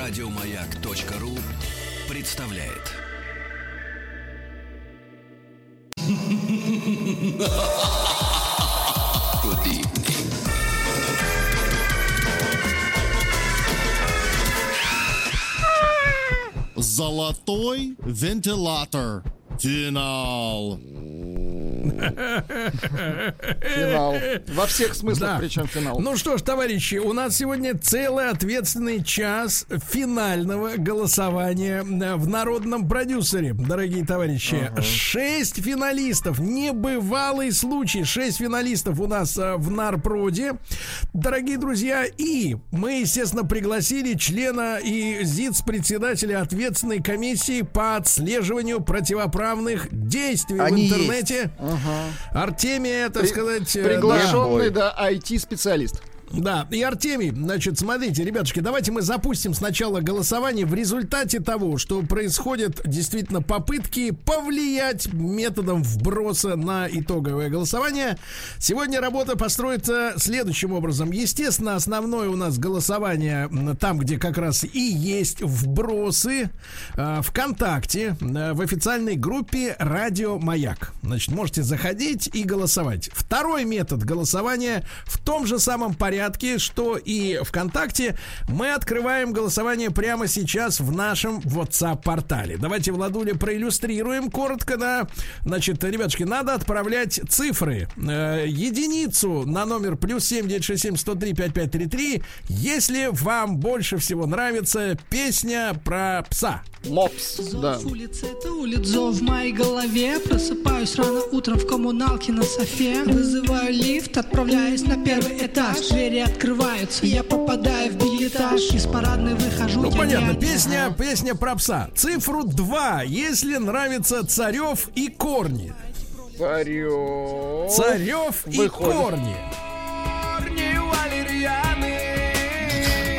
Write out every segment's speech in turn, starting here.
Радиомаяк.ру представляет. Золотой вентилятор. Финал. Финал. Во всех смыслах, Да. причем финал. Ну что ж, товарищи, у нас сегодня целый ответственный час финального голосования э, в народном продюсере, дорогие товарищи. Шесть финалистов. Небывалый случай. Шесть финалистов у нас э, в Нарпроде. Дорогие друзья, и мы, естественно, пригласили члена и ЗИЦ-председателя ответственной комиссии по отслеживанию противоправных действий Они в интернете. Артемия, так сказать... э, Приглашенный, да, IT-специалист. Да, и Артемий, значит, смотрите, ребятушки, давайте мы запустим сначала голосование. В результате того, что происходят действительно попытки повлиять методом вброса на итоговое голосование, сегодня работа построится следующим образом. Естественно, основное у нас голосование там, где как раз и есть вбросы э, ВКонтакте, э, в официальной группе Радио Маяк. Значит, можете заходить и голосовать. Второй метод голосования в том же самом порядке, что и ВКонтакте. Мы открываем голосование прямо сейчас в нашем WhatsApp-портале. Давайте, Владуля, проиллюстрируем коротко, да. Значит, ребятушки, надо отправлять цифры. Э, единицу на номер плюс 7967 103 5533, если вам больше всего нравится песня про пса. Мопс, да. Зов улицы, это улицо в моей голове Просыпаюсь рано утром в коммуналке на софе Вызываю лифт, отправляюсь на первый этаж Двери открываются, я попадаю в билетаж Из парадной выхожу, Ну, я понятно, песня, песня про пса. Цифру 2, если нравится Царев и Корни. Царев. Царев и Выходит. Корни.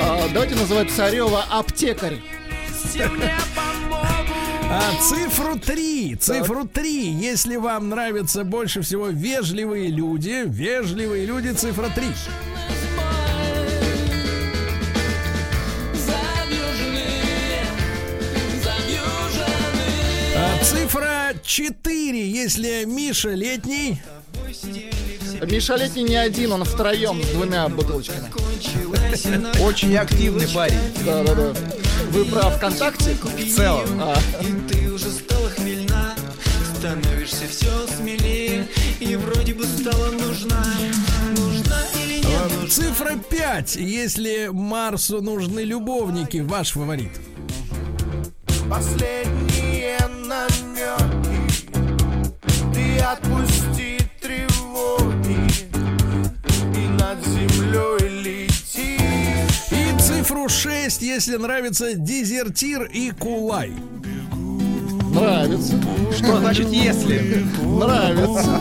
А, давайте называть Царева аптекарь. А цифру 3, цифру 3, если вам нравятся больше всего вежливые люди, вежливые люди, цифра 3. Цифра 4, если Миша летний. Миша Летний не один, он втроем с двумя бутылочками. Очень активный парень. Да, да, да. Вы про ВКонтакте? В целом. А, Ты уже стала хмельна Становишься все смелее И вроде бы стала нужна Нужна или не нужна Цифра 5, если Марсу нужны любовники, ваш фаворит. Последние намеки Ты отпусти тревоги И над землей лети И цифру 6, если нравится Дезертир и Кулай. нравится. Что значит если? Нравится.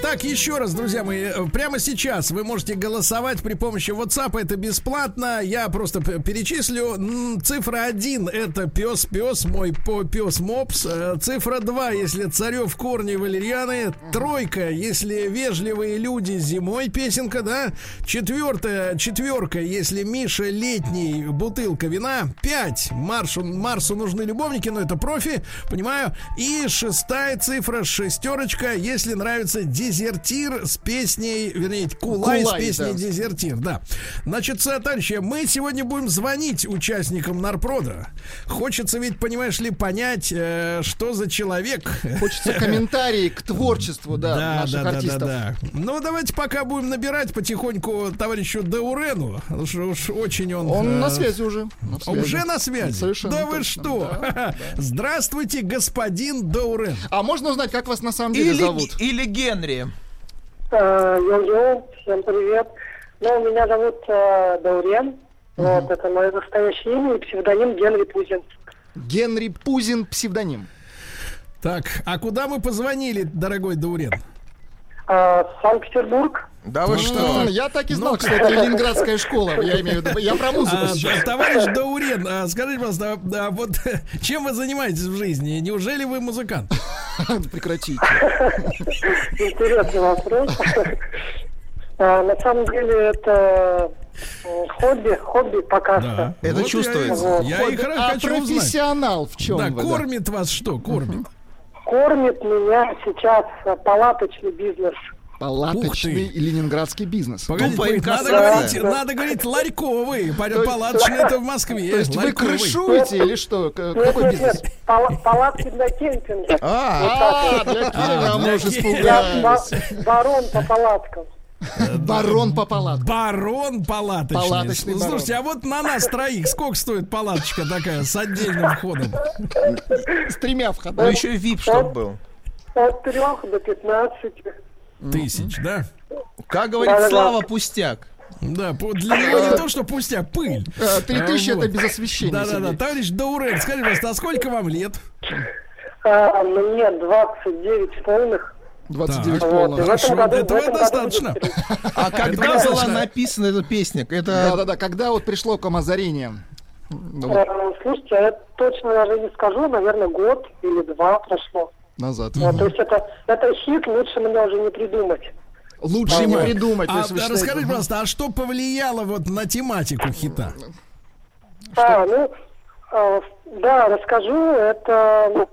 Итак, еще раз, друзья мои, э, прямо сейчас вы можете голосовать при помощи WhatsApp, это бесплатно. Я просто перечислю. Цифра 1 это пес, пес, мой по пес Мопс. Э, Цифра 2, если Царев, Корни, Валерьяны. Тройка, если вежливые люди зимой, песенка, да. Четвертая, четверка, если Миша летний, бутылка вина. Пять, Маршу, Марсу нужны любовники, но это профи, понимаю. И шестая цифра, шестерочка, если нравится дезертир с песней, вернее, кулай, Кулай, с песней да. дезертир, да. Значит, товарищи, мы сегодня будем звонить участникам Нарпрода. Хочется ведь, понимаешь ли, понять, э, что за человек. Хочется комментарии к творчеству, да, Да, наших да, да, да, артистов. да. Ну, давайте пока будем набирать потихоньку товарищу Даурену. потому что уж очень он... Он э, на связи уже. на связи. Уже на связи? Совершенно да вы точно, что? да, Здравствуйте, господин Даурен. А можно узнать, как вас на самом деле зовут? Или, или Генри. Э, Йо-йо, всем привет. Ну, меня зовут э, Даурен. Вот, это мое настоящее имя и псевдоним Генри Пузин. Генри Пузин, псевдоним. Так, а куда мы позвонили, дорогой Даурен? Э, Санкт-Петербург. Да вы М, что? Я так и знал, что это ленинградская школа. Я имею в виду. Я про музыку А, сейчас. товарищ Даурен, а, скажите, пожалуйста, а, а вот чем вы занимаетесь в жизни? Неужели вы музыкант? Прекратите. Интересный вопрос. А, На самом деле это м, хобби, хобби пока что. Это Вот чувствуется. Я, я и хра- А хочу узнать. профессионал в чем Да, вы? да? кормит вас что? Кормит. Кормит меня сейчас э, палаточный бизнес. Палаточный и ленинградский бизнес. Погодите, Тупая погодите, надо инкассация. говорить, надо говорить ларьковый. Палаточный это в Москве. То есть вы ларьковый. крышуете или что? Нет, Какой нет, бизнес? нет, пала- палатки для кемпинга. А, А, для Киева, для мы уже Киева. Я ба- испугались. барон по палаткам. Барон по палаткам. Барон палаточный. Палаточный барон. Слушайте, а вот на нас троих сколько стоит палаточка такая с отдельным входом? С тремя ну входами. еще и VIP чтоб был. От трех до пятнадцати. Тысяч, да? Как говорит. Слава Пустяк. Да, для него не то, что пустяк, пыль. Э, Три тысячи А, это без освещения. Да-да-да, товарищ Даурен, скажи, пожалуйста, а сколько вам лет? А, мне 29 полных. 29 Так. полных. Хорошо, году- этого достаточно. А когда была написана эта песня? Это Да-да-да, когда вот пришло к вам озарение? Э, Слушайте, я точно даже не скажу, наверное, год или два прошло. назад. То есть это, это хит, лучше мне уже не придумать. Лучше не придумать. А, а расскажите, пожалуйста, а что повлияло вот на тематику хита? А, ну, э, да, расскажу. Это ну,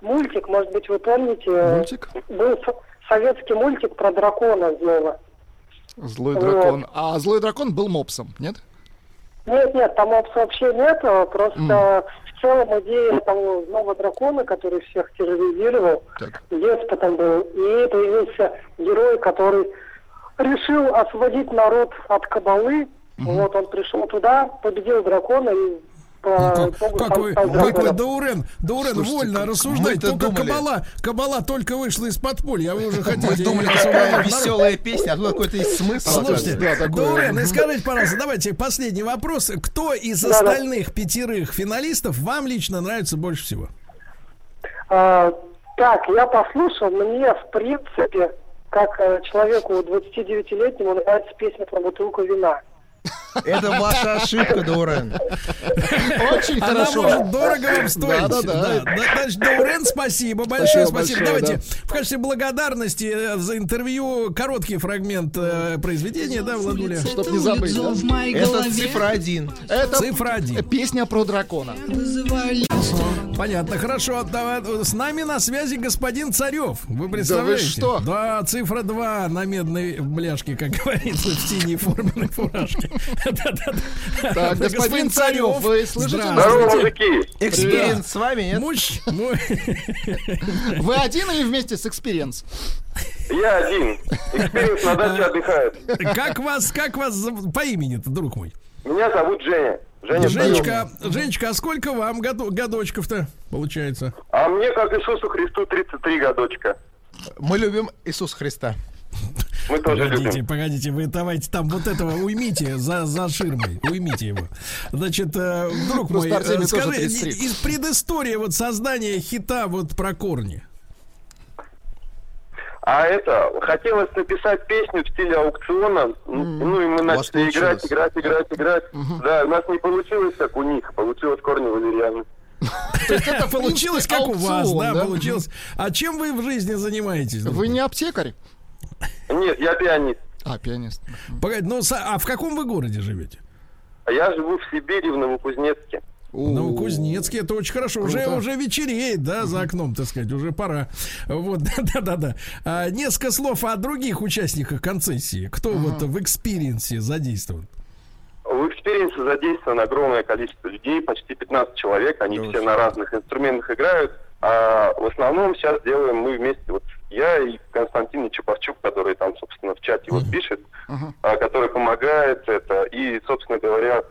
мультик, может быть, вы помните. э, Мультик? Был со- советский мультик про дракона злого. Злой Вот. дракон. А злой дракон был мопсом, нет? Нет, нет, там опс вообще нет, а просто в целом идея того злого дракона, который всех терроризировал, Так. деспотом был, и появился герой, который решил освободить народ от кабалы. Вот он пришел туда, победил дракона и Ну, Как, итогу как стал- вы, стал как вы, драконом. Даурен, Даурен, Слушайте, вольно рассуждать. Только думали- кабала, кабала только вышла из подполья, а вы уже хотите... мы думали, какая веселая песня, а тут какой-то есть смысл. Слушайте, Да, такое. Даурен, и скажите, пожалуйста, давайте последний вопрос. Кто из остальных пятерых финалистов вам лично нравится больше всего? А, так, я послушал, мне, в принципе, как э, человеку 29-летнему нравится песня про бутылку вина. Это ваша ошибка, Дорен. Очень Она хорошо. может дорого вам стоить. Да-да-да. Да, Значит, Даурен, спасибо, большое Спасибо спасибо. большое, Давайте в качестве благодарности э, за интервью короткий фрагмент э, произведения, да, Владуля? Чтоб не забыть, да? Это цифра один. Это Цифра один. песня про дракона. Понятно, хорошо. Давай, С нами на связи господин Царев. Вы представляете? что? Да, цифра 2 на медной бляшке, как говорится, в синей форменной фуражке. Так, господин Царев, вы слышите? Здравствуйте. Experience с вами, нет? Муж, Вы один или вместе с Experience? Я один. Experience на даче отдыхает. как вас, как вас по имени-то, друг мой? Меня зовут Женя. Женя Женечка, Женечка, а сколько вам году- годочков-то получается? А мне, как Иисусу Христу, 33 годочка. Мы любим Иисуса Христа. Мы тоже Погодите, любим. погодите, вы давайте там вот этого уймите за, за ширмой, уймите его. Значит, э, друг мой, Просто Артемий э, скажи, 33. из предыстории вот создания хита вот про корни. А это, хотелось написать песню в стиле аукциона, ну ну, и мы начали играть, играть, играть, играть. Да, у нас не получилось, как у них, получилось корни валерьяны. То есть это, Получилось, как у вас, да, получилось. А чем вы в жизни занимаетесь? Вы мой? не аптекарь? Нет, я пианист. А, пианист. Погоди, ну, а в каком вы городе живете? А я живу в Сибири, в Новокузнецке. Ну, Кузнецкий, это очень хорошо. Уже, Круто. уже вечереет, да, за окном, так сказать, уже пора. Вот, да-да-да. А, несколько слов о других участниках концессии. Кто вот в Experience е задействован? В Experience е задействовано огромное количество людей, почти 15 человек, они все на разных инструментах играют. А в основном сейчас делаем мы вместе, вот я и Константин Нечапарчук, который там, собственно, в чате вот пишет, а, который помогает это. И, собственно говоря,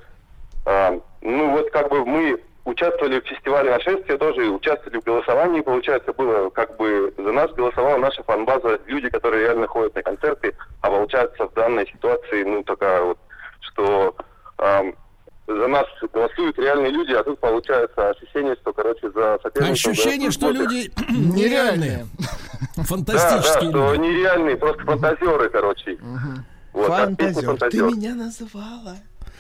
а, ну вот как бы мы участвовали в фестивале Нашествие, тоже участвовали в голосовании, получается, было как бы за нас голосовала наша фанбаза, люди, которые реально ходят на концерты, а получается в данной ситуации, ну такая вот, что ам, за нас голосуют реальные люди, а тут получается ощущение, что, короче, за соперников... Ощущение, что люди нереальные, Да, да, фантастические что нереальные, просто фантазеры, короче. Вот, так, песня Фантазер, ты меня называла.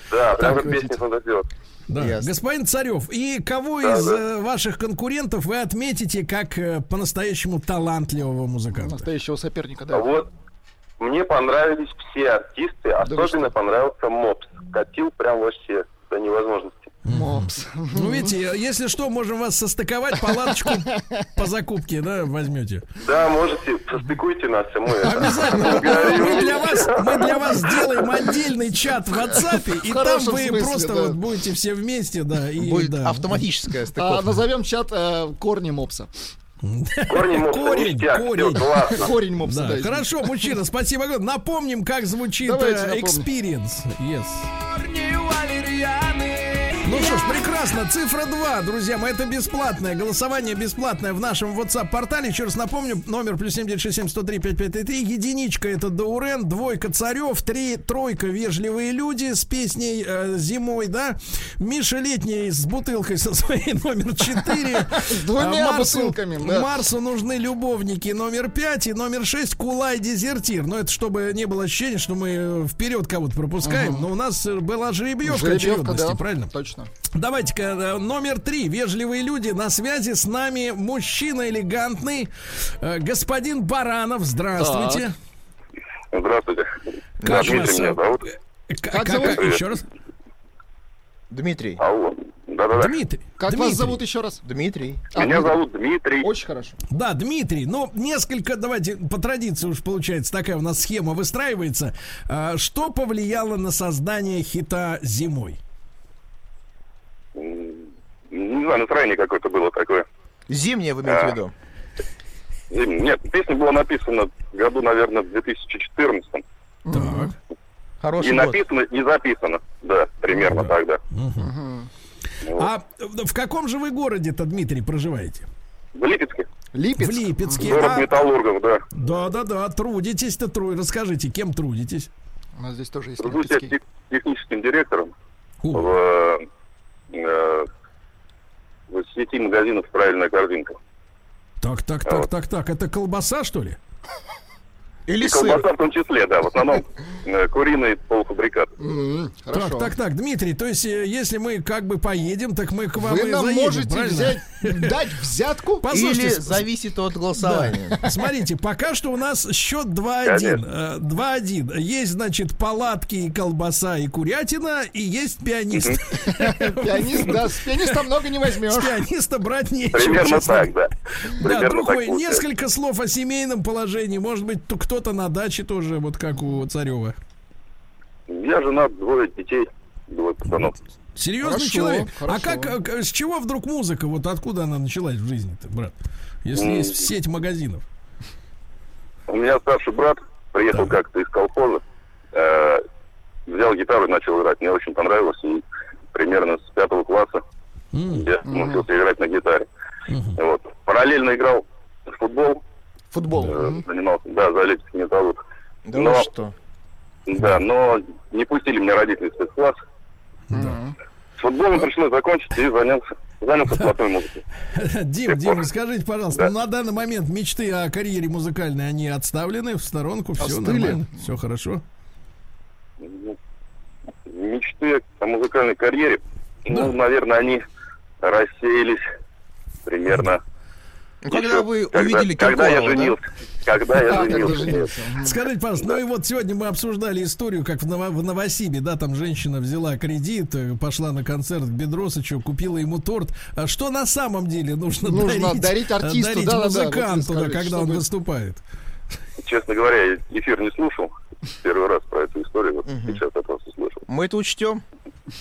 Да, прям Так, как песня фантазер. Да. Ясно. Господин Царев, и кого Да, из да. э, ваших конкурентов вы отметите как э, по-настоящему талантливого музыканта? Настоящего соперника, А да. Вот мне понравились все артисты, особенно понравился Мопс. Катил прям вообще до невозможности. Мопс. Ну, видите, если что, можем вас состыковать, палаточку по закупке, да, возьмете. Да, можете, состыкуйте нас, и мы Обязательно. Мы для вас, мы для вас сделаем отдельный чат в WhatsApp, и там вы просто вот будете все вместе, да. И, Будет автоматическая А стыковка. назовем чат э, корни мопса. Мопса, Корень, ништяк, корень. все классно. Корень мопса, Да, да. извините. хорошо, мужчина, спасибо огромное. Напомним, как звучит Давайте э, напомним. experience. Yes. Ну что ж, прекрасно. Цифра 2, друзья мои, это бесплатное. Голосование бесплатное в нашем WhatsApp-портале. Еще раз напомню, номер плюс 7967 103 5533. Единичка это Даурен, двойка Царев, три, тройка Вежливые люди с песней э, Зимой, да. Миша Летний с бутылкой со своей номер 4. С двумя бутылками. Марсу нужны любовники номер 5 и номер 6 Кулай Дезертир. Но это чтобы не было ощущения, что мы э, вперед кого-то пропускаем. Но у нас э, была жеребьевка, очередности, правильно? Точно. Давайте-ка э, номер три. Вежливые люди. На связи с нами мужчина элегантный. э, господин Баранов. Здравствуйте. Здравствуйте. Да, Как Дмитрий вас, меня э, зовут. К- Как зовут? Еще раз. Дмитрий. Алло. Да-да-да. Дмитрий. Как Дмитрий. вас зовут еще раз? Дмитрий. А, Меня Дмитрий. зовут Дмитрий. Очень хорошо. Да, Дмитрий, ну, несколько, давайте, по традиции уж получается, такая у нас схема выстраивается. Что повлияло на создание хита «Зимой»? Не знаю, настроение какое-то было такое. Зимнее вы имеете в А. виду? И Нет, песня была написана в году, наверное, в 2014. Так. Хороший И год. написано, и записано. Да, примерно тогда. А в каком же вы городе-то, Дмитрий, проживаете? В Липецке. Липецк. В Липецке. Город А, металлургов, да. Да-да-да, трудитесь-то, тру... расскажите, кем трудитесь? У нас здесь тоже есть Тружусь я тех- техническим директором О, в, э, в сети магазинов «Правильная корзинка». так, так, так, так, так, это колбаса, что ли? Или И сыр. колбаса в том числе, да. В основном э, куриный полуфабрикат. М, Хорошо. Так, так, так, Дмитрий, то есть, э, если мы как бы поедем, так мы к вам Вы и нам заедем, можете правильно? взять, дать взятку? Послушайте, Или с- зависит от голосования. Смотрите, пока что у нас счет 2-1. Э, 2-1. Есть, значит, палатки, и колбаса и курятина, и есть пианист. Пианист, да, с пианиста много не С возьмешь. пианиста брать нечего. Примерно так, да. Да, друг мой, несколько слов о семейном положении. Может быть, то кто-то на даче тоже, вот как у Царева. Я женат, двое детей, двое пацанов. Серьезный Хорошо, человек. А хорошо. как, э, с чего вдруг музыка? Вот откуда она началась в жизни-то, брат? Если М. есть сеть магазинов. У меня старший брат приехал Так. как-то из колхоза, э, взял гитару и начал играть. Мне очень понравилось. И примерно с пятого класса М. я научился играть на гитаре. Вот. Параллельно играл в футбол, Футбол. э, занимался, да, за Липецкий металлург. Да Но- что? Да, но не пустили меня родители в спецкласс. С футболом пришлось закончить и занялся, занялся плотной музыкой. Дим, Дим, скажите, пожалуйста, Да. ну, на данный момент мечты о карьере музыкальной, они отставлены в сторонку, все Остыли? нормально, все хорошо. Мечты о музыкальной карьере, ну, наверное, они рассеялись примерно. Ну, когда вы когда- увидели Когда я Киркорова, да? женился. Когда я А, когда женился. нет. женился. Мгм. Скажите, пожалуйста, ну и вот сегодня мы обсуждали историю, как в, Ново- в Новосибе, да, там женщина взяла кредит, э, пошла на концерт к Бедросычу, купила ему торт. А что на самом деле нужно, Нужно дарить, дарить э, артисту, дарить музыканту, да, когда он выступает? Честно говоря, я эфир не слушал. Первый раз про эту историю. Вот сейчас я просто слышал. Мы это учтем.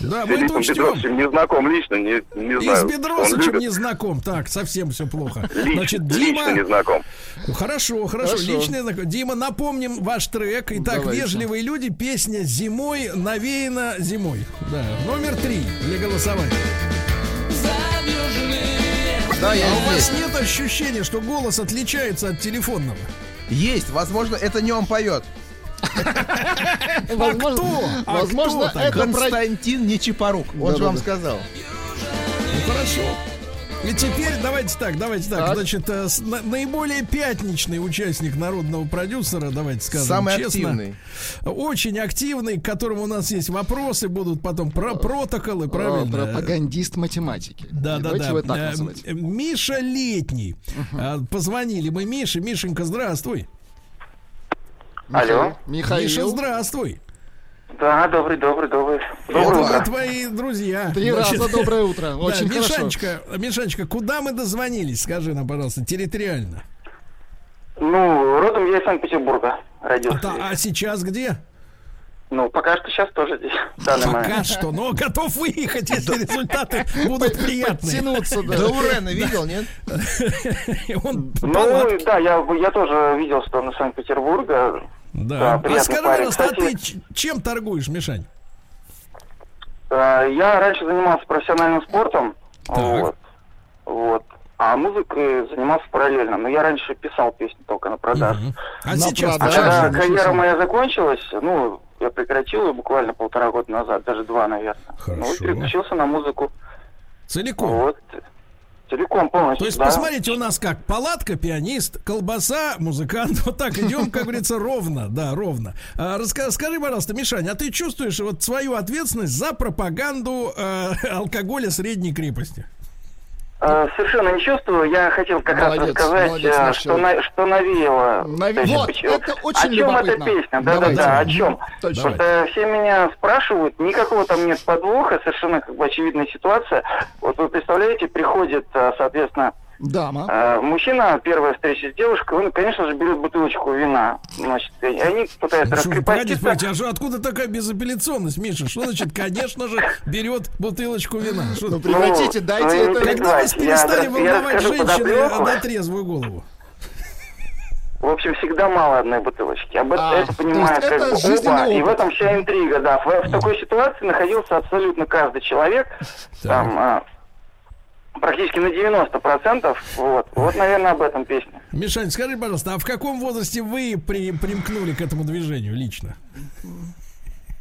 Да, С мы это учтем. Бедросовичем не знаком лично, не, не И знаю. с он Бедросычем любит. не знаком. Так, совсем все плохо. Лично, Значит, лично Дима... не знаком. Ну, Хорошо, хорошо, Хорошо. личный знаком. Дима, напомним ваш трек. Итак, Давайте. вежливые люди, песня зимой навеяна зимой. Да, номер три для голосования. Да, я А у вас здесь. нет ощущения, что голос отличается от телефонного? Есть. Возможно, это не он поет. Возможно, кто? А возможно это. Константин Нечипорук. Он же вам сказал. Ну хорошо. И теперь давайте так, давайте так. Так. Значит, э, с- на- наиболее пятничный участник народного продюсера, давайте скажем Самый честно. активный. Очень активный, к которому у нас есть вопросы, будут потом про протоколы, Э, правильно? Пропагандист математики. Да, да, да. Э, э, Миша Летний. А, Позвонили мы Мише. Мишенька, здравствуй. Алло. Михаил. Миша, здравствуй. Да, добрый, добрый, добрый. Это Доброе утро. твои друзья. Три Значит, раза доброе утро. да, Очень хорошо. Мишанечка, Мишанечка, куда мы дозвонились? Скажи нам, пожалуйста, территориально. Ну, родом я из Санкт-Петербурга родился. Да, а сейчас где? Ну, пока что сейчас тоже здесь. Пока момент. что, но готов выехать, если результаты будут приятные. Подтянуться, да. Да Урена видел, нет? Ну, да, я, я тоже видел, что он из Санкт-Петербурга. Да. да, А скажи, парень. пожалуйста, а ты чем торгуешь, Мишань? Э, Я раньше занимался профессиональным спортом. Так. Вот. Вот. А музыкой занимался параллельно. Но я раньше писал песни только на продажу. Мгм. А На сейчас продажу. А когда карьера моя закончилась, ну, я прекратил ее буквально полтора года назад, даже два, наверное. Хорошо. Ну, и переключился на музыку. Целиком. Вот. Целиком, полностью. То есть, да. посмотрите, у нас как палатка, пианист, колбаса, музыкант. Вот так идем, как говорится, ровно. Да, ровно. А, раска- скажи, пожалуйста, Мишаня, а ты чувствуешь вот свою ответственность за пропаганду э, алкоголя средней крепости? Э, Совершенно не чувствую. Я хотел как раз Молодец, рассказать, молодец, э, наш что, на- что навеяло. Есть, Вот, почему- это очень О чем эта любопытно. песня? Давайте. Да-да-да, о чем? Точно. Потому что все меня спрашивают, никакого там нет подвоха, совершенно как бы очевидная ситуация. Вот вы представляете, приходит, э, соответственно, Дама. э, мужчина, первая встреча с девушкой, он, конечно же, берет бутылочку вина. Значит, и они пытаются раскрепоститься. погодите, а же откуда такая безапелляционность, Миша? Что значит, конечно же, берет бутылочку вина? Что- Ну, прекратите, ну, дайте ну, это. Когда вас я- перестали я волновать расскажу женщины на трезвую голову? В общем, всегда мало одной бутылочки. Об этом А, это понимают как это бы оба. И в этом вся интрига, да. В, в такой ситуации находился абсолютно каждый человек. Там а, практически на 90%. Вот. Вот, наверное, об этом песня. Мишань, скажи, пожалуйста, а в каком возрасте вы при, примкнули к этому движению лично?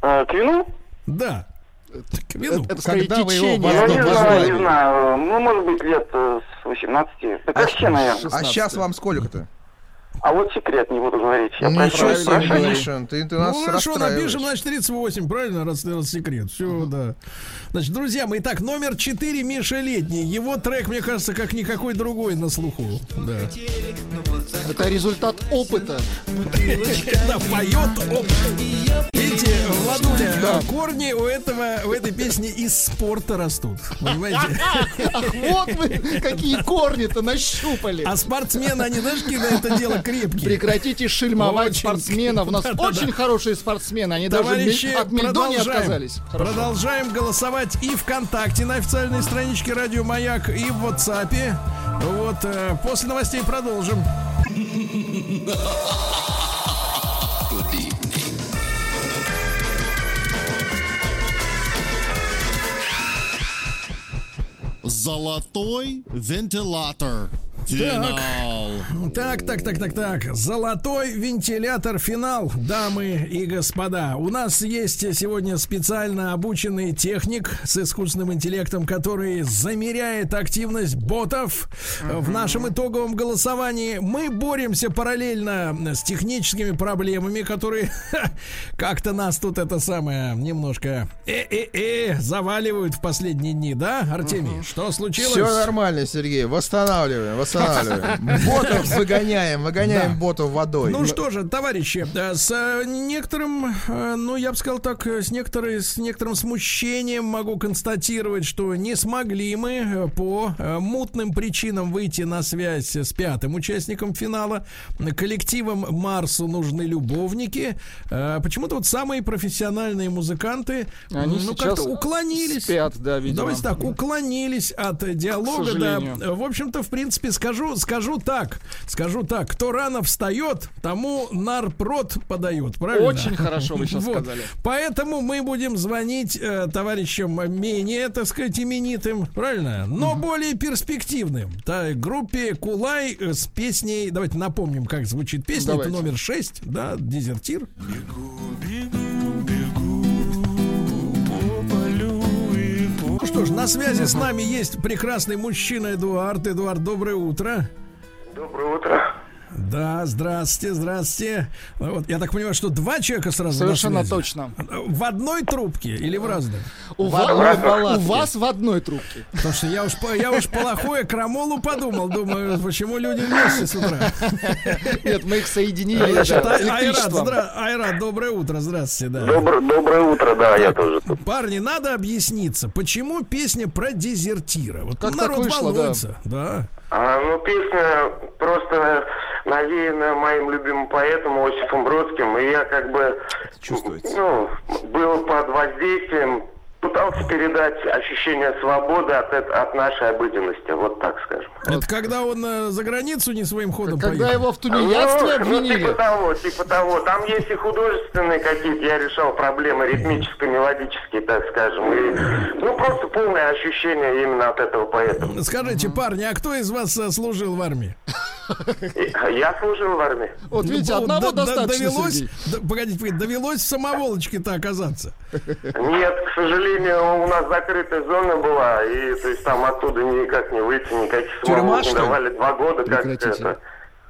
Э, к вину? Да. К вину. Это, это Когда вы его. Ну, не знаю, не знаю. Ну, может быть, лет э, с 18. Так вообще, наверное. А 16. сейчас вам сколько-то? А вот секрет не буду говорить. Я Ничего себе. Миша, ты, ты нас Ну хорошо, напишем, значит, 38, правильно, раз, раз секрет. Все, да. Значит, друзья мои, так, номер 4 Миша Летний. Его трек, мне кажется, как никакой другой на слуху. Да. Это результат опыта. Да, поет опыт. Видите, Владуля, корни у этого, у этой песни из спорта растут. Понимаете? Ах, вот вы какие корни-то нащупали. А спортсмены, они, знаешь, какие на это дело крепкие. Прекратите шельмовать Очень. спортсменов. У нас Да-да-да. очень хорошие спортсмены. Они даже Товарищи, мель- от продолжаем. отказались. Хорошо. Продолжаем голосовать и ВКонтакте на официальной страничке Радио Маяк, и в WhatsApp. Вот, э, после новостей продолжим. Золотой вентилятор. Финал. Так, так, так, так, так. Золотой вентилятор финал, дамы и господа. У нас есть сегодня специально обученный техник с искусственным интеллектом, который замеряет активность ботов в нашем итоговом голосовании. Мы боремся параллельно с техническими проблемами, которые как-то нас тут это самое немножко э-э-э заваливают в последние дни, да, Артемий? Что случилось? Все нормально, Сергей. Восстанавливаем, восстанавливаем. Ботов выгоняем, выгоняем Да. ботов водой. Ну что же, товарищи, э, с э, некоторым, э, ну я бы сказал так, с, некоторой, с некоторым смущением могу констатировать, что не смогли мы по мутным причинам выйти на связь с пятым участником финала. Коллективом Марсу нужны любовники. Почему-то вот самые профессиональные музыканты Они ну, как-то уклонились. спят, да, видимо. Давайте так, уклонились от диалога, да. В общем-то, в принципе, скажу, скажу так, скажу так, кто рано встает, тому нарпрод подает, правильно? Очень хорошо вы сейчас Вот. сказали. Поэтому мы будем звонить э, товарищам менее, так сказать, именитым, правильно? Но более перспективным. Да, группе Кулай с песней, давайте напомним, как звучит песня, Давайте. это номер 6, да, Дезертир. Бегу, ж, на связи с нами есть прекрасный мужчина Эдуард. Эдуард, доброе утро. Доброе утро. Да, здравствуйте, здравствуйте. Вот, я так понимаю, что два человека сразу Совершенно точно. В одной трубке или в разных? У, В ва- одной у- вас в одной трубке. Потому что я уж, я уж плохое крамолу подумал. Думаю, почему люди вместе с утра? Нет, мы их соединили Значит, да, Ай- Айрат, здра- Айрат, доброе утро, здравствуйте. Да. Добр- доброе утро, да, я тоже тут. Парни, надо объясниться, почему песня про дезертира? Вот Как народ так вышло, да. волнуется. Да. А, ну, песня просто навеяна моим любимым поэтом Осипом Бродским, и я как бы, чувствуется. ну, был под воздействием, пытался передать ощущение свободы от, от нашей обыденности, вот так скажем. Это когда он э, за границу не своим ходом Когда поехал? его в тунеядстве Ну, ну, обвинили. типа того, типа того. Там есть и художественные какие-то, я решал проблемы ритмическо-мелодические, так скажем. И, ну, просто полное ощущение именно от этого поэта. Скажите, парни, а кто из вас э, служил в армии? Я служил в армии. Вот видите, Ну, одного д- д- достаточно, довелось, погодите, погодите, довелось в самоволочке-то оказаться. Нет, к сожалению, у нас закрытая зона была, и то есть там оттуда никак не выйти, никаких Тюрьма, самоволок не давали два года, как это.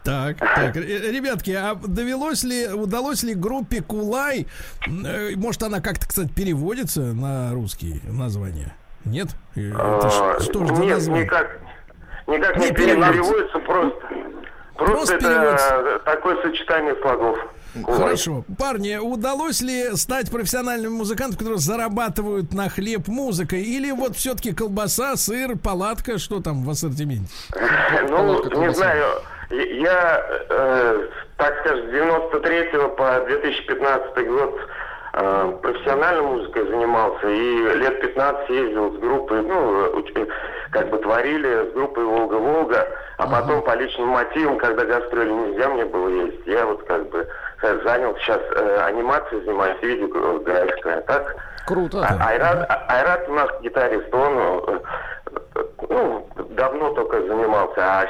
Так, так, э, ребятки, а довелось ли, удалось ли группе Кулай, э, может она как-то, кстати, переводится на русский название? Нет? Э, это ж- А, что ж за Нет, название? никак, никак Не не переводится, просто. Просто Просто это такое сочетание слогов. Хорошо. Парни, удалось ли стать профессиональными музыкантами, которые зарабатывают на хлеб музыкой? Или вот все-таки колбаса, сыр, палатка, что там в ассортименте? Ну, не знаю, я, э, так скажем, с 93 по 2015 год э, профессиональной музыкой занимался и лет 15 ездил с группой, ну, уч- как бы творили с группой «Волга-Волга», а потом по личным мотивам, когда гастроли нельзя мне было ездить, я вот как бы э, занял сейчас э, анимацией, занимаюсь видеографикой, а так... Круто. А- Айрат, а- Айрат у нас гитарист, он э, э, ну, давно только занимался, а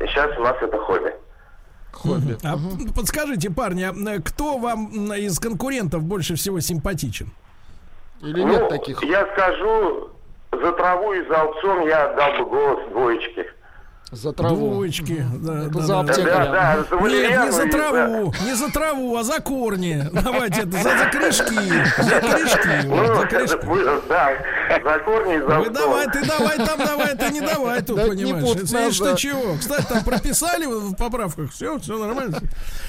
сейчас у нас это хобби. А подскажите, парни, а, э, кто вам из конкурентов больше всего симпатичен? Или ну, нет таких? Я скажу, за траву и за аукцион я отдал бы голос двоечке. За траву. Двоечки. Да, Это да, за да. аптекаря. Да, да, за Нет, не за траву, не за траву, а за корни. Давайте, это за, за корешки. За корешки. вот, Ну, за корешки. вы- да, за корни за Вы давай, ты давай там, давай, ты не давай тут, Да не понимаешь. Это нас, видишь, да. ты чего? Кстати, там прописали в поправках. Все, все нормально.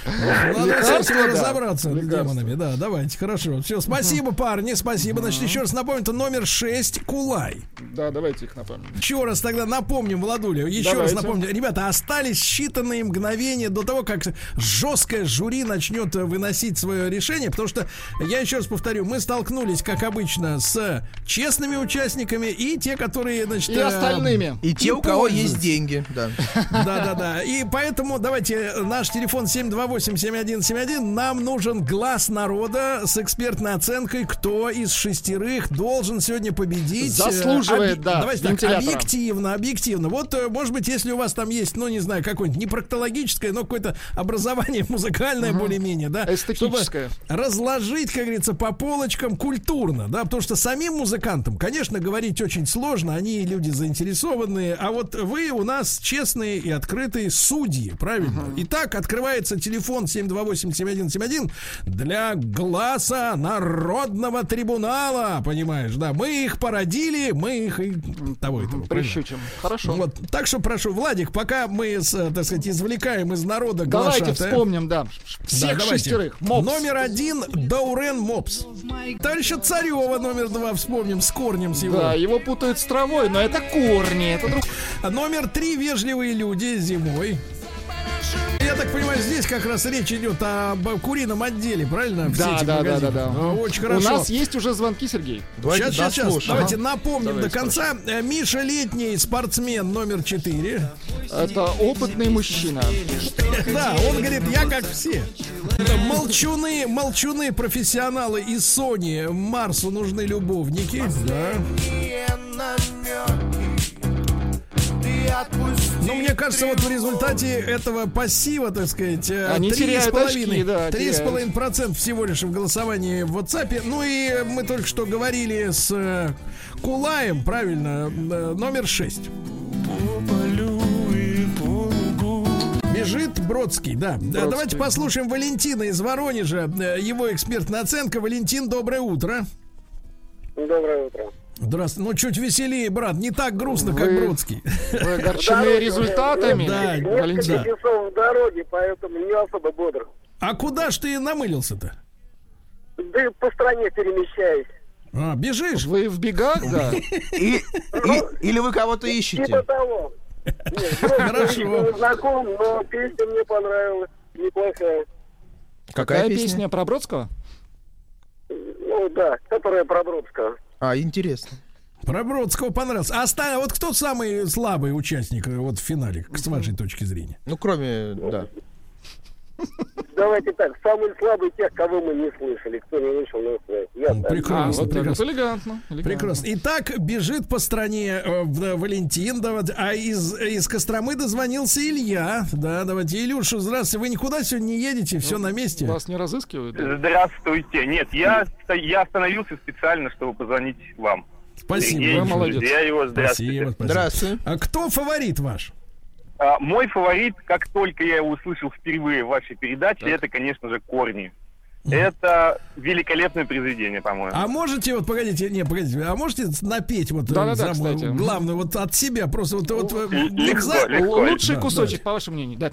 Надо с этим да. разобраться с демонами. Да, давайте, хорошо. Все, спасибо, парни, спасибо. Значит, еще раз напомню, это номер 6 Кулай. Да, давайте их напомним. Еще раз тогда напомним, Владуля, еще. Раз напомню. Ребята, остались считанные мгновения до того, как жесткое жюри начнет выносить свое решение, потому что, я еще раз повторю, мы столкнулись, как обычно, с честными участниками и те, которые, значит... И э, остальными. И те, у кого есть деньги, да. Да, да, да. И поэтому давайте э, наш телефон 728-7171. Нам нужен глаз народа с экспертной оценкой, кто из шестерых должен сегодня победить. Э, Заслуживает, оби- да, Давайте так, объективно, объективно. Вот, может быть, если у вас там есть, ну, не знаю, какое-нибудь не проктологическое, но какое-то образование музыкальное более-менее, да? Эстетическое. Чтобы разложить, как говорится, по полочкам культурно, да, потому что самим музыкантам, конечно, говорить очень сложно, они люди заинтересованные, а вот вы у нас честные и открытые судьи, правильно? Итак, открывается телефон 728-7171 для глаза народного трибунала, понимаешь, да, мы их породили, мы их и того и того. правильно? Прищучим. Хорошо. Вот, так что прошу, Владик, пока мы, э, так сказать, извлекаем из народа Давайте глашатая. вспомним, да. Всех Да, шестерых. Мопс. Номер один Даурен Мопс. Товарища Царева номер два вспомним с корнем с его. Да, его путают с травой, но это корни, это друг... Номер три Вежливые люди зимой. Я так понимаю, здесь как раз речь идет об курином отделе, правильно? В Да, сети да, да, да, да. А, Очень У хорошо. нас есть уже звонки, Сергей. Давайте Сейчас, сейчас, сейчас. Давайте напомним Давайте, до конца. Э, Миша Летний, спортсмен номер 4. Это опытный мужчина. Да, он говорит, я как все. Молчуны, молчуны, профессионалы из Sony. Марсу нужны любовники. Да. Но мне кажется, вот в результате этого пассива, так сказать, э, Они три с теряют половиной- очки, да, три с теряют. половиной процентов всего лишь в голосовании в WhatsApp. Ну и мы только что говорили с э, Кулаем, правильно, э, номер 6. По полю и по лугу. Бежит Бродский, да. да. Давайте послушаем Валентина из Воронежа. Его экспертная оценка. Валентин, доброе утро. Доброе утро. Здравствуй. Ну, чуть веселее, брат. Не так грустно, как Вы- Бродский. Вы огорчены результатами? Да, Несколько Валентин. часов в дороге, поэтому не особо бодр. А куда ж ты намылился-то? Да по стране перемещаюсь. А, бежишь? Вы в бегах, да? И- или вы кого-то Типа ищете? того. Нет, Хорошо. знаком, но песня мне понравилась. Неплохая. Какая песня? про Бродского? Ну да, которая про Бродского. А, интересно. Про Бродского понравился. А оста- вот кто самый слабый участник э, вот в финале, с вашей точки зрения? Ну, кроме, да. Давайте так, самый слабый тех, кого мы не слышали, кто не вышел на связь. Я Ну. Прекрасно, вот так прекрасно. вот элегантно. элегантно. Прекрасно. Итак, бежит по стране э, в- Валентин, да, вот, а из, из Костромы дозвонился Илья. Да, давайте, Илюша, здравствуйте. Вы никуда сегодня не едете, все на месте? Вас не разыскивают? да? Здравствуйте. Нет, я, я остановился специально, чтобы позвонить вам. Спасибо. Сергей, вы молодец. Я его здравствуйте. Спасибо, спасибо. Здравствуй. А кто фаворит ваш? А, мой фаворит, как только я его услышал впервые в вашей передаче, это, конечно же, корни. Это великолепное произведение, по-моему. А можете, вот, погодите, не, погодите, а можете напеть вот Да-да-да, самую кстати. главную, вот от себя, просто вот, вот э, Легко, легко. Лучший Да, кусочек, по вашему мнению. Да.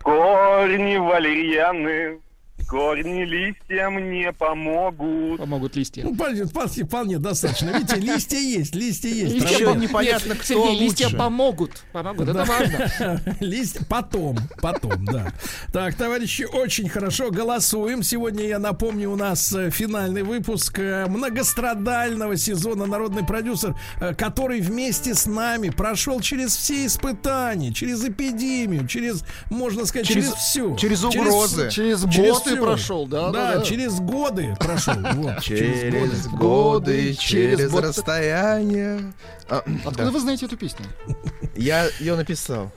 Корни валерьяны, корни листья мне помогут. Помогут листья. Ну, вполне, вполне, вполне достаточно. Видите, листья есть, листья есть. Листья Еще непонятно, Нет, кто Сергей, листья лучше. помогут. Помогут, это важно. Листья потом, потом, да. Так, товарищи, очень хорошо голосуем. Сегодня, я напомню, у нас э, финальный выпуск э, многострадального сезона «Народный продюсер», э, который вместе с нами прошел через все испытания, через эпидемию, через, можно сказать, через, Через- все. через угрозы. Через боты всё. прошел, да? Да, через годы прошел. Вот, Через годы, годы, через расстояние. А, Откуда да. вы знаете эту песню? Я ее написал.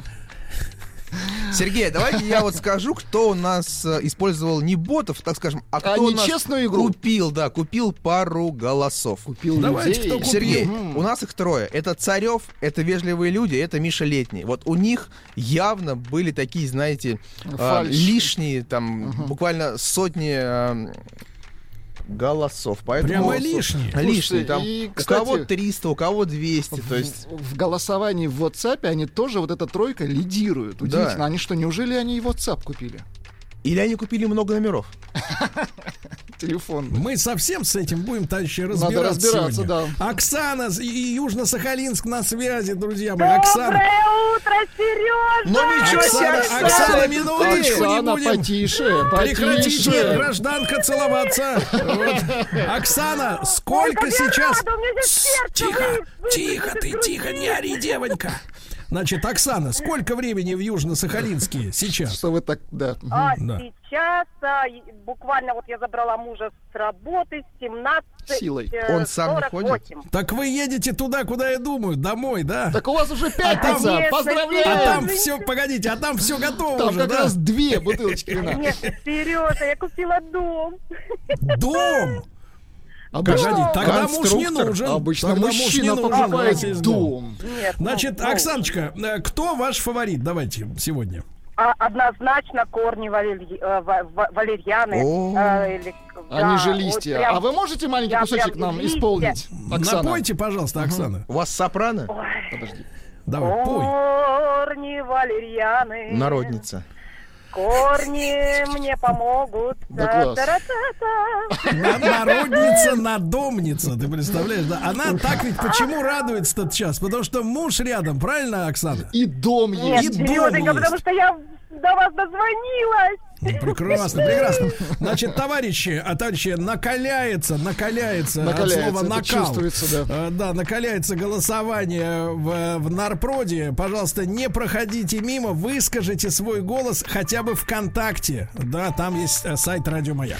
Сергей, давайте я вот скажу, кто у нас э, использовал не ботов, так скажем, а кто А у нас честную игру. купил, да, купил пару голосов. Купил Давайте, людей. кто купил? Сергей, у нас их трое. Это Царев, это Вежливые люди, это Миша Летний. Вот у них явно были такие, знаете, э, лишние, там, буквально сотни э, голосов. Поэтому Прямо лишние. Лишние. Слушайте, Там и, у кстати, кого 300, у кого 200. То есть В, в голосовании в WhatsApp они тоже, вот эта тройка, лидируют. Удивительно. Да. Они что, неужели они и WhatsApp купили? Или они купили много номеров. Телефон. Мы совсем с этим будем, товарищи, Надо разбираться разбираться, сегодня. да. Оксана и Южно-Сахалинск на связи, друзья мои. Оксана, утро, Сережа! Ну ничего себе, Оксана, Оксана! Оксана, минуточку не будем. потише, Прекратите, потише. гражданка, целоваться. Оксана, сколько сейчас... Тихо, тихо ты, тихо, не ори, девонька. Значит, Оксана, сколько времени в Южно-Сахалинске сейчас? Что вы так, да. А Да. сейчас а, буквально вот я забрала мужа с работы с 17 Силой. э, Он сам не ходит? 48. Так вы едете туда, куда я думаю, домой, да? Так у вас уже там- пятница. Конечно, Поздравляю. А там все, погодите, а там все готово Там уже, как да? раз две бутылочки вина. Нет, Сережа, я купила дом. Дом! Обычно, Погоди, тогда муж не нужен. обычно Тогда муж мужчина не нужен, у покупает есть дом. Нет, Значит, ну, Оксаночка, э, кто ваш фаворит? Давайте сегодня. а, однозначно корни валерьи- э, ва- ва- валерьяны. О. э, или- Они да, же вот листья. прям- А вы можете маленький я кусочек нам листья. исполнить, Оксана? Напойте, пожалуйста, Оксана. У вас сопрано? Подожди. Давай, пой. Корни валерьяны. Народница. Корни мне помогут. Да Народница, надомница, ты представляешь, да? Она так ведь почему радуется тот час? Потому что муж рядом, правильно, Оксана? И дом Нет, есть. И дом есть. потому что я до вас дозвонилась. Ну, прекрасно, прекрасно. Значит, товарищи, а товарищи, накаляется, накаляется, Накаляется, от слова накал. да. Э, Да, накаляется голосование в, в Нарпроде. Пожалуйста, не проходите мимо, выскажите свой голос хотя бы ВКонтакте. Да, там есть э, сайт Радио Маяк.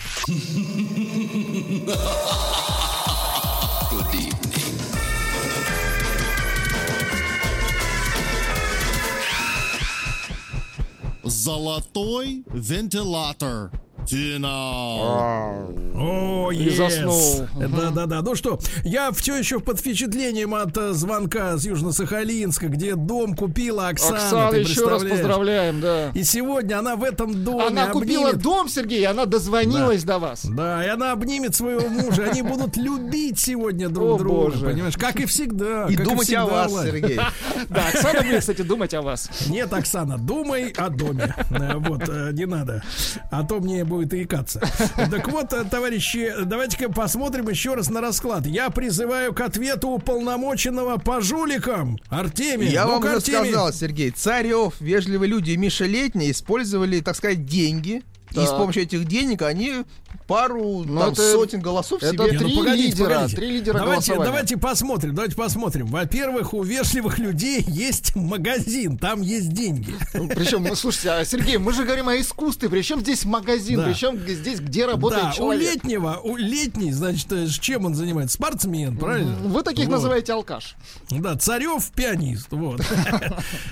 Золотой вентилятор. Финал. О, И yes. заснул. Да, да, да. Ну что, я все еще под впечатлением от э, звонка с Южно-Сахалинска, где дом купила Оксана. Оксана, еще раз поздравляем, да. И сегодня она в этом доме Она купила обнимет- дом, Сергей, она дозвонилась до вас. Да, и она обнимет своего мужа. Они будут любить сегодня друг О, друга. боже. Понимаешь, как и всегда. И думать всегда, о вас, Владь. Сергей. Да, Оксана будет, кстати, думать о вас. Нет, Оксана, думай о доме. Э, Вот, э, не надо. А то мне будет икаться. Так вот, э, товарищи, давайте-ка посмотрим еще раз на расклад. Я призываю к ответу уполномоченного по жуликам. Артемий. Я вам уже Артемий. сказал, Сергей, Царев, вежливые люди и Миша Летний использовали, так сказать, деньги. И с помощью этих денег они пару Ну, там, это- сотен голосов это себе... Не, ну Три погодите, лидера, погодите. три лидера давайте, голосования. давайте посмотрим, давайте посмотрим. Во-первых, у вежливых людей есть магазин, там есть деньги. Причем, ну, слушайте, а, Сергей, мы же говорим о искусстве. Причем здесь магазин, Да. причем здесь, где работает да, у человек. летнего, у летний, значит, э, чем он занимается? Спортсмен, правильно? Вы таких Вот. называете алкаш. Да, Царев пианист. Вот.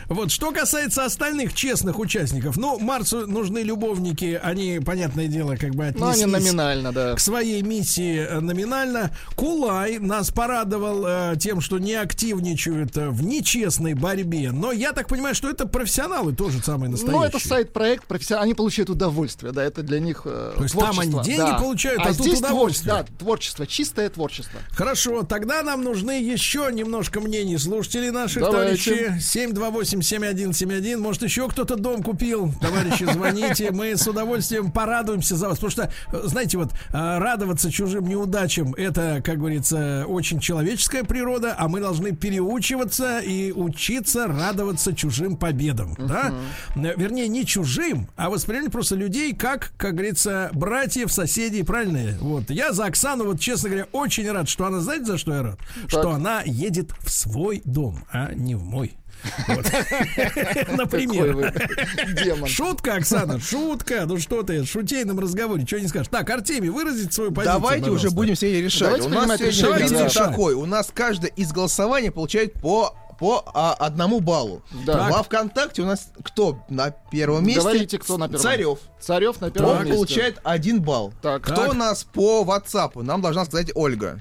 Вот. Что касается остальных честных участников, ну, Марсу нужны любовники, они, понятное дело, как бы Ну, отнеслись номинально, да. к своей миссии э, номинально. Кулай нас порадовал э, тем, что не активничают э, в нечестной борьбе. Но я так понимаю, что это профессионалы тоже самые настоящие. Ну, это сайт-проект, профессионал, они получают удовольствие, да, это для них э, То есть там творчество, они деньги да. получают, а тут здесь твор- удовольствие. Да, творчество, чистое творчество. Хорошо, тогда нам нужны еще немножко мнений слушателей наших, Давайте. товарищи. 728-7171. Может, еще кто-то дом купил? Товарищи, звоните. Мы с удовольствием порадуемся за вас. Потому что, э, знаете, вот э, радоваться чужим неудачам это, как говорится, очень человеческая природа, а мы должны переучиваться и учиться радоваться чужим победам. Да? Э, Вернее, не чужим, а воспринимать просто людей как, как говорится, братьев, соседей, правильно? Вот. Я за Оксану, вот, честно говоря, очень рад, что она, знаете, за что я рад? Что она едет в свой дом, а не в мой. Например. Шутка, Оксана, шутка. Ну что ты, в шутейном разговоре, что не скажешь. Так, Артемий, выразить свою позицию, Давайте уже будем все решать. У нас сегодня такой. У нас каждое из голосований получает по по а, одному баллу. Да. Во ВКонтакте у нас кто на первом месте? Говорите, кто на первом. Царев. Царев на первом Он месте. получает один балл. Так. Кто Так. у нас по WhatsApp? Нам должна сказать Ольга.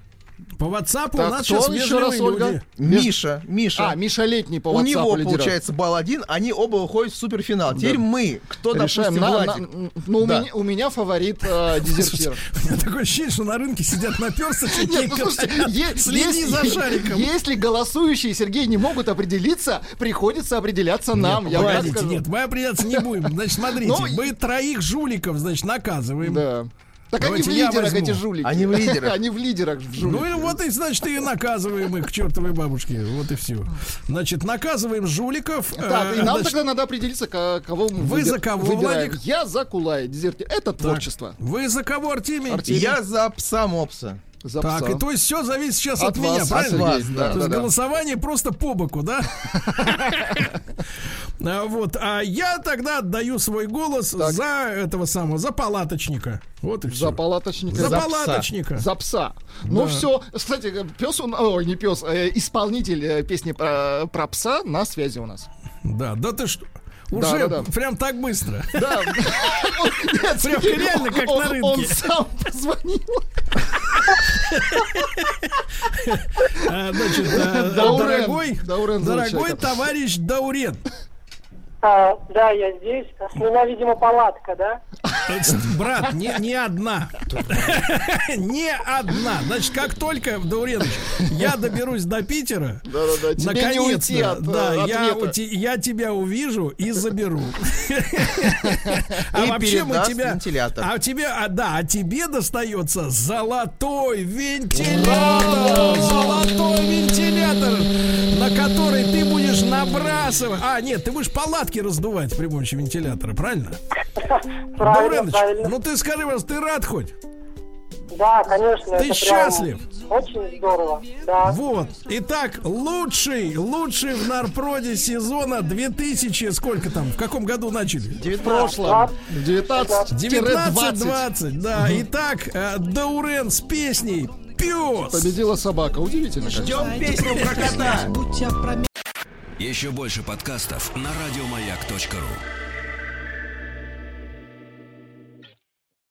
По WhatsApp у Так, нас кто сейчас еще раз, Ольга? люди. Миша. Миша. А, Миша Летний по у WhatsApp него лидирует. получается балл один, они оба выходят в суперфинал. Теперь мы, кто, Решаем. допустим, На- Владик. на- ну, у, Да. меня, у меня фаворит э, дезертир. У меня такое ощущение, что на рынке сидят наперсточники. Нет, ну слушайте, Следи если- за шариком. Если голосующие, Сергей, не могут определиться, приходится определяться нам. Нет, я нет, мы определяться не будем. Значит, смотрите, Ну, мы троих жуликов, значит, наказываем. Да. Так Давайте они в лидерах, эти жулики. Они в лидерах. Они в лидерах, в Ну и вот и значит и наказываем их к чертовой бабушке. Вот и все. Значит, наказываем жуликов. Так, э, и нам значит, тогда надо определиться, ко- кого мы Вы выбер- за кого, выбираем. Владик? Я за Кулай, дезертир. Это творчество. Вы за кого, Артемий? Артемий. Я за пса мопса. За Так, пса. и то есть все зависит сейчас от, От меня, вас, правильно? от вас, да, То есть да, да. голосование просто по боку, да? А, Вот, а я тогда отдаю свой голос за этого самого, за палаточника. Вот и все. За палаточника. За За пса. палаточника. За пса. Ну все. Кстати, пес, он, ой, не пес, э, исполнитель э, песни про, про пса на связи у нас. Да, да ты что? Уже да, да. прям так быстро. Да. Прям реально как он- на рынке. Он сам позвонил. А, Значит, Даурен. дорогой, дорогой товарищ Даурен, А, да, я здесь. С меня, видимо, палатка, да? Брат, не, не одна. Не одна. Значит, как только, Дауренович, я доберусь до Питера, Да-да-да, тебе не уйти наконец-то, от, э, да, я, я тебя увижу и заберу. А И вообще мы тебя... вентилятор. А тебе, а, да, а тебе достается золотой вентилятор. Золотой вентилятор, на который ты будешь набрасывать. А, нет, ты будешь палатки раздувать при помощи вентилятора, правильно? Правильно. ну ты скажи, пожалуйста, ты рад хоть? Да, конечно. Ты счастлив? Очень здорово, да. Вот. Итак, лучший, лучший в Нарпроде сезона 2000, сколько там, в каком году начали? В прошлом. 19-20. 19-20, да. Итак, э, Даурен с песней «Пес». Победила собака. Удивительно. Ждем песню про кота. Еще больше подкастов на радиомаяк.ру.